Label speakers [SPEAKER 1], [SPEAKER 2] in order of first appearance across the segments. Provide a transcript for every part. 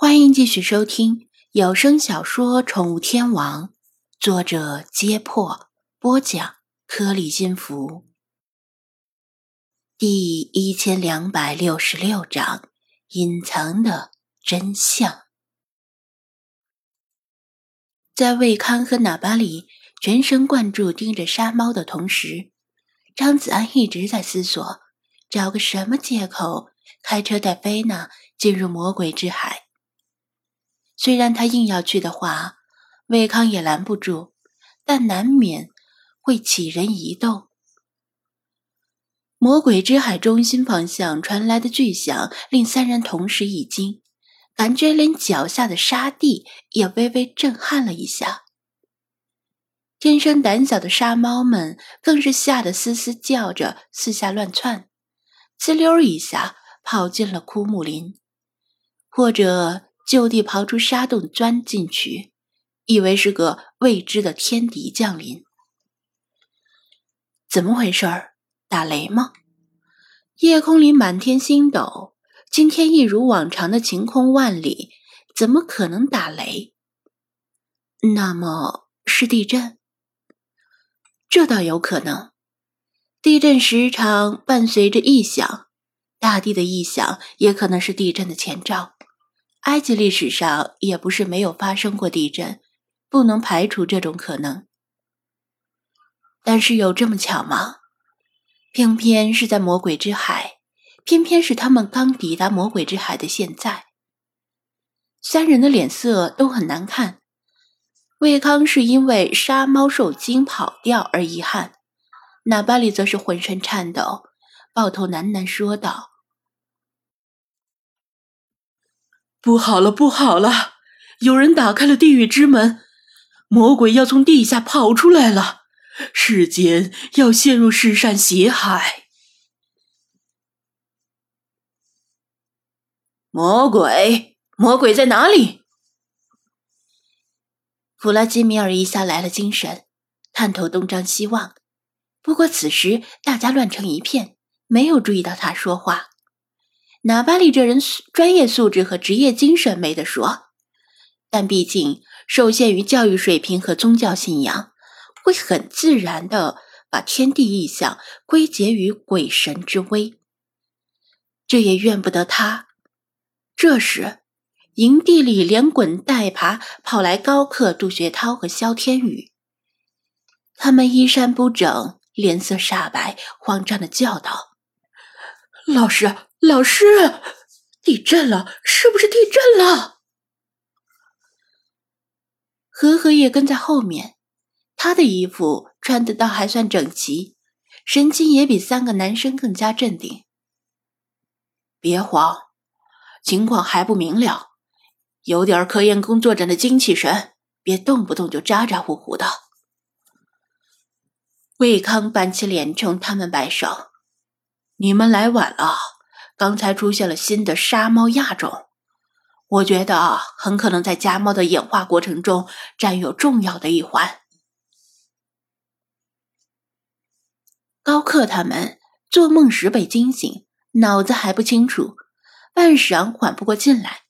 [SPEAKER 1] 欢迎继续收听有声小说《宠物天王》，作者：揭破，播讲：颗粒金服，第一千两百六十六章：隐藏的真相。在魏康和喇巴里全神贯注盯着杀猫的同时，张子安一直在思索，找个什么借口开车带菲娜进入魔鬼之海。虽然他硬要去的话，魏康也拦不住，但难免会起人疑窦。魔鬼之海中心方向传来的巨响令三人同时一惊，感觉连脚下的沙地也微微震撼了一下。天生胆小的沙猫们更是吓得嘶嘶叫着，四下乱窜，呲溜一下跑进了枯木林，或者。就地刨出沙洞钻进去，以为是个未知的天敌降临。怎么回事儿？打雷吗？夜空里满天星斗，今天一如往常的晴空万里，怎么可能打雷？那么是地震？这倒有可能。地震时常伴随着异响，大地的异响也可能是地震的前兆。埃及历史上也不是没有发生过地震，不能排除这种可能。但是有这么巧吗？偏偏是在魔鬼之海，偏偏是他们刚抵达魔鬼之海的现在。三人的脸色都很难看。魏康是因为杀猫受惊跑掉而遗憾，纳巴里则是浑身颤抖，抱头喃喃说道。
[SPEAKER 2] 不好了，不好了！有人打开了地狱之门，魔鬼要从地下跑出来了，世间要陷入世善邪海。
[SPEAKER 3] 魔鬼，魔鬼在哪里？
[SPEAKER 1] 弗拉基米尔一下来了精神，探头东张西望。不过此时大家乱成一片，没有注意到他说话。纳巴利这人专业素质和职业精神没得说，但毕竟受限于教育水平和宗教信仰，会很自然的把天地异象归结于鬼神之威。这也怨不得他。这时，营地里连滚带爬跑来高克、杜学涛和肖天宇，他们衣衫不整，脸色煞白，慌张的叫道：“
[SPEAKER 2] 老师！”老师，地震了！是不是地震了？
[SPEAKER 1] 和和也跟在后面，他的衣服穿的倒还算整齐，神情也比三个男生更加镇定。
[SPEAKER 3] 别慌，情况还不明了，有点科研工作者的精气神，别动不动就咋咋呼呼的。
[SPEAKER 1] 魏康板起脸冲他们摆手：“
[SPEAKER 3] 你们来晚了。”刚才出现了新的杀猫亚种，我觉得很可能在家猫的演化过程中占有重要的一环。
[SPEAKER 1] 高克他们做梦时被惊醒，脑子还不清楚，半晌缓不过劲来。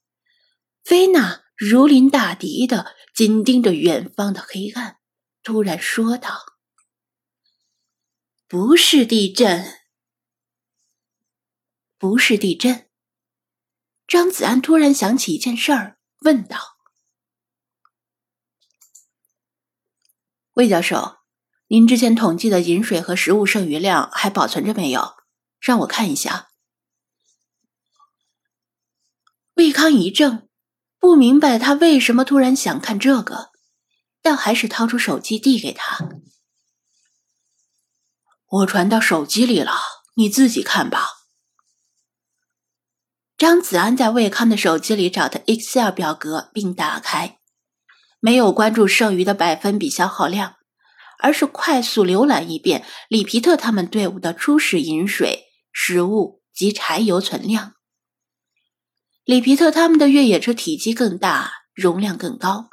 [SPEAKER 1] 菲娜如临大敌的紧盯着远方的黑暗，突然说道：“不是地震。”不是地震。张子安突然想起一件事儿，问道：“
[SPEAKER 3] 魏教授，您之前统计的饮水和食物剩余量还保存着没有？让我看一下。”
[SPEAKER 1] 魏康一怔，不明白他为什么突然想看这个，但还是掏出手机递给他：“
[SPEAKER 3] 我传到手机里了，你自己看吧。”
[SPEAKER 1] 张子安在魏康的手机里找的 Excel 表格，并打开，没有关注剩余的百分比消耗量，而是快速浏览一遍里皮特他们队伍的初始饮水、食物及柴油存量。里皮特他们的越野车体积更大，容量更高，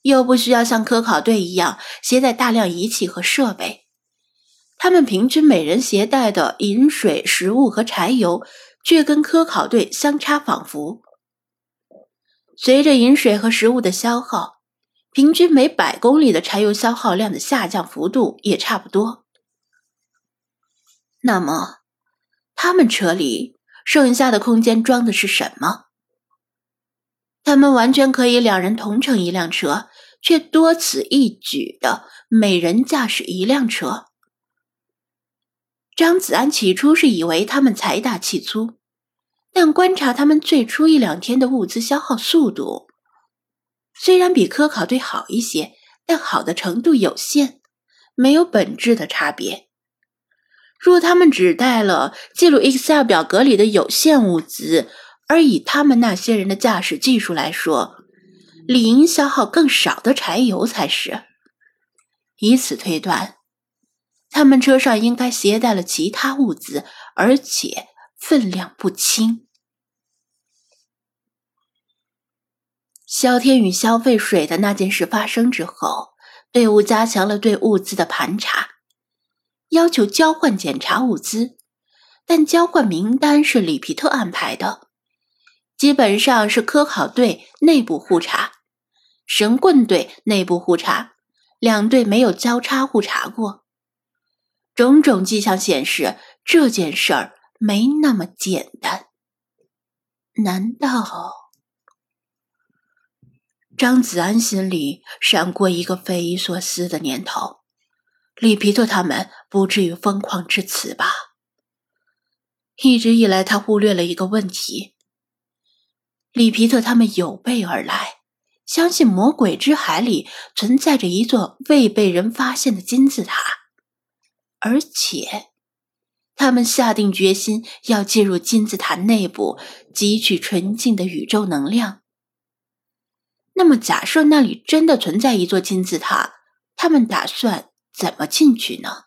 [SPEAKER 1] 又不需要像科考队一样携带大量仪器和设备，他们平均每人携带的饮水、食物和柴油。却跟科考队相差仿佛。随着饮水和食物的消耗，平均每百公里的柴油消耗量的下降幅度也差不多。那么，他们车里剩下的空间装的是什么？他们完全可以两人同乘一辆车，却多此一举的每人驾驶一辆车。张子安起初是以为他们财大气粗，但观察他们最初一两天的物资消耗速度，虽然比科考队好一些，但好的程度有限，没有本质的差别。若他们只带了记录 Excel 表格里的有限物资，而以他们那些人的驾驶技术来说，理应消耗更少的柴油才是。以此推断。他们车上应该携带了其他物资，而且分量不轻。萧天宇消费水的那件事发生之后，队伍加强了对物资的盘查，要求交换检查物资，但交换名单是里皮特安排的，基本上是科考队内部互查，神棍队内部互查，两队没有交叉互查过。种种迹象显示，这件事儿没那么简单。难道？张子安心里闪过一个匪夷所思的念头：里皮特他们不至于疯狂至此吧？一直以来，他忽略了一个问题：里皮特他们有备而来，相信魔鬼之海里存在着一座未被人发现的金字塔。而且，他们下定决心要进入金字塔内部汲取纯净的宇宙能量。那么，假设那里真的存在一座金字塔，他们打算怎么进去呢？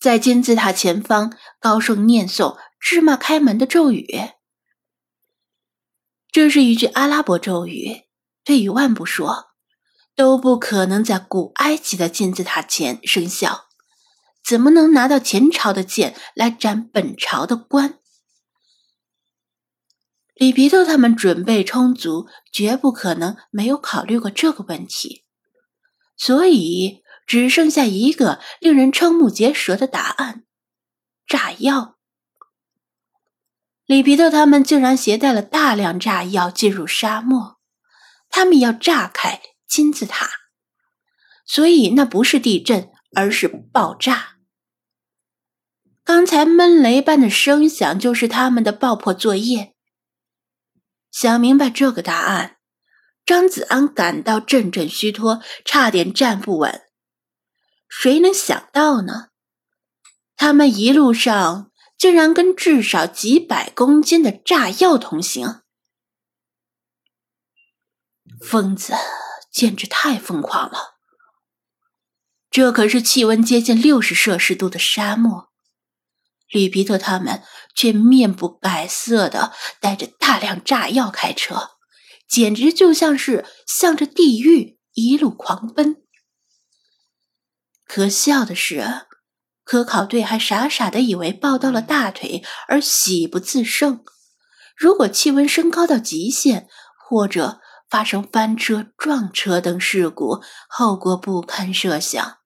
[SPEAKER 1] 在金字塔前方高声念诵“芝麻开门”的咒语，这是一句阿拉伯咒语，退一万步说。都不可能在古埃及的金字塔前生效，怎么能拿到前朝的剑来斩本朝的官？里皮特他们准备充足，绝不可能没有考虑过这个问题，所以只剩下一个令人瞠目结舌的答案：炸药。里皮特他们竟然携带了大量炸药进入沙漠，他们要炸开。金字塔，所以那不是地震，而是爆炸。刚才闷雷般的声响就是他们的爆破作业。想明白这个答案，张子安感到阵阵虚脱，差点站不稳。谁能想到呢？他们一路上竟然跟至少几百公斤的炸药同行，疯子！简直太疯狂了！这可是气温接近六十摄氏度的沙漠，里皮特他们却面不改色的带着大量炸药开车，简直就像是向着地狱一路狂奔。可笑的是，科考队还傻傻的以为抱到了大腿而喜不自胜。如果气温升高到极限，或者……发生翻车、撞车等事故，后果不堪设想。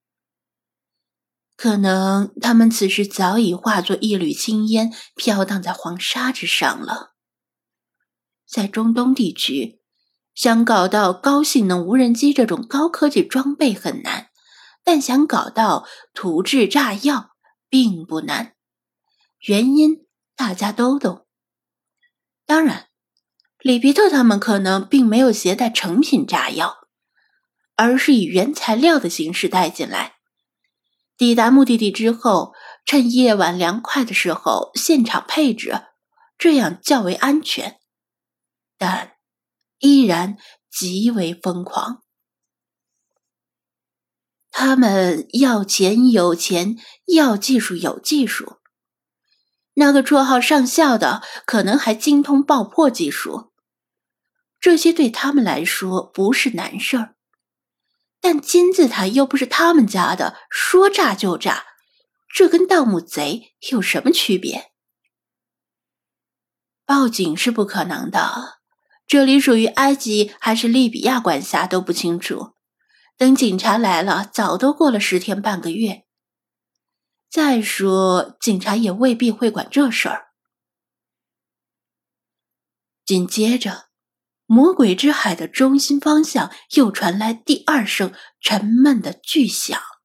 [SPEAKER 1] 可能他们此时早已化作一缕青烟，飘荡在黄沙之上了。在中东地区，想搞到高性能无人机这种高科技装备很难，但想搞到土制炸药并不难。原因大家都懂。当然。里皮特他们可能并没有携带成品炸药，而是以原材料的形式带进来。抵达目的地之后，趁夜晚凉快的时候现场配置，这样较为安全，但依然极为疯狂。他们要钱有钱，要技术有技术。那个绰号上校的可能还精通爆破技术。这些对他们来说不是难事儿，但金字塔又不是他们家的，说炸就炸，这跟盗墓贼有什么区别？报警是不可能的，这里属于埃及还是利比亚管辖都不清楚。等警察来了，早都过了十天半个月。再说，警察也未必会管这事儿。紧接着，魔鬼之海的中心方向又传来第二声沉闷的巨响。